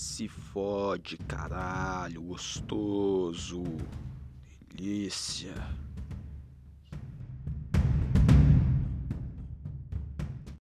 Se fode, caralho, gostoso. Delícia.